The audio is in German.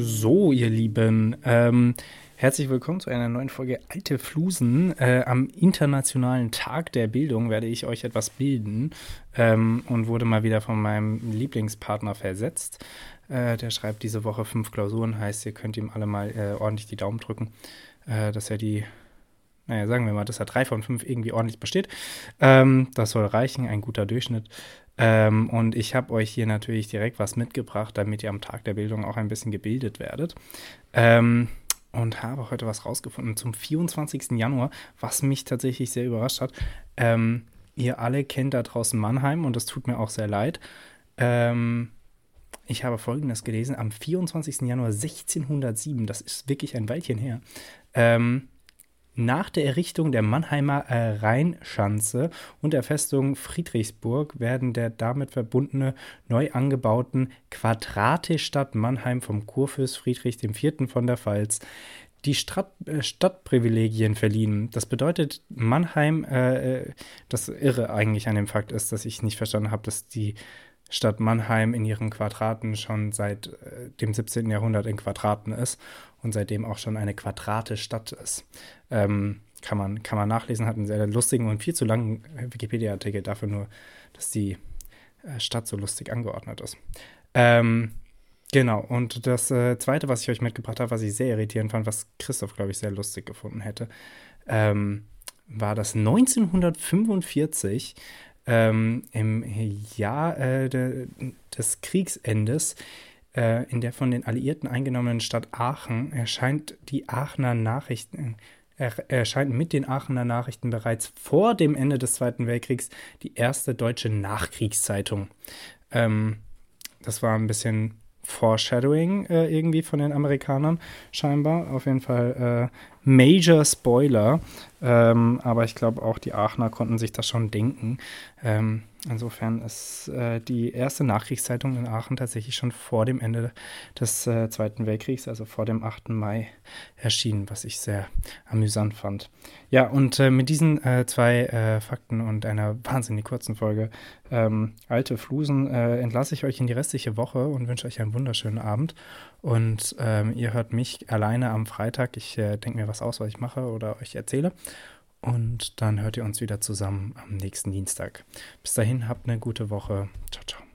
So, ihr Lieben, ähm, herzlich willkommen zu einer neuen Folge Alte Flusen. Äh, am Internationalen Tag der Bildung werde ich euch etwas bilden ähm, und wurde mal wieder von meinem Lieblingspartner versetzt. Äh, der schreibt diese Woche fünf Klausuren, heißt, ihr könnt ihm alle mal äh, ordentlich die Daumen drücken, äh, dass er die naja, sagen wir mal, dass er drei von fünf irgendwie ordentlich besteht. Ähm, das soll reichen, ein guter Durchschnitt. Ähm, und ich habe euch hier natürlich direkt was mitgebracht, damit ihr am Tag der Bildung auch ein bisschen gebildet werdet. Ähm, und habe heute was rausgefunden zum 24. Januar, was mich tatsächlich sehr überrascht hat. Ähm, ihr alle kennt da draußen Mannheim und das tut mir auch sehr leid. Ähm, ich habe Folgendes gelesen: Am 24. Januar 1607, das ist wirklich ein Weilchen her, ähm, nach der Errichtung der Mannheimer äh, Rheinschanze und der Festung Friedrichsburg werden der damit verbundene neu angebauten Quadratestadt Mannheim vom Kurfürst Friedrich IV. von der Pfalz die Stadt, äh, Stadtprivilegien verliehen. Das bedeutet, Mannheim, äh, äh, das Irre eigentlich an dem Fakt ist, dass ich nicht verstanden habe, dass die Stadt Mannheim in ihren Quadraten schon seit äh, dem 17. Jahrhundert in Quadraten ist und seitdem auch schon eine Quadrate-Stadt ist. Ähm, kann, man, kann man nachlesen, hat einen sehr lustigen und viel zu langen Wikipedia-Artikel dafür nur, dass die äh, Stadt so lustig angeordnet ist. Ähm, genau, und das äh, Zweite, was ich euch mitgebracht habe, was ich sehr irritierend fand, was Christoph, glaube ich, sehr lustig gefunden hätte, ähm, war das 1945 ähm, im Jahr äh, de, des Kriegsendes äh, in der von den Alliierten eingenommenen Stadt Aachen erscheint die Aachener Nachrichten er, erscheint mit den Aachener Nachrichten bereits vor dem Ende des Zweiten Weltkriegs die erste deutsche Nachkriegszeitung. Ähm, das war ein bisschen Foreshadowing äh, irgendwie von den Amerikanern scheinbar. Auf jeden Fall äh, Major Spoiler. Ähm, aber ich glaube auch die Aachener konnten sich das schon denken. Ähm, insofern ist äh, die erste Nachkriegszeitung in Aachen tatsächlich schon vor dem Ende des äh, Zweiten Weltkriegs, also vor dem 8. Mai, erschienen, was ich sehr amüsant fand. Ja, und äh, mit diesen äh, zwei äh, Fakten und einer wahnsinnig kurzen Folge ähm, Alte Flusen äh, entlasse ich euch in die restliche Woche und wünsche euch einen wunderschönen Abend. Und ähm, ihr hört mich alleine am Freitag. Ich denke mir was aus, was ich mache oder euch erzähle. Und dann hört ihr uns wieder zusammen am nächsten Dienstag. Bis dahin, habt eine gute Woche. Ciao, ciao.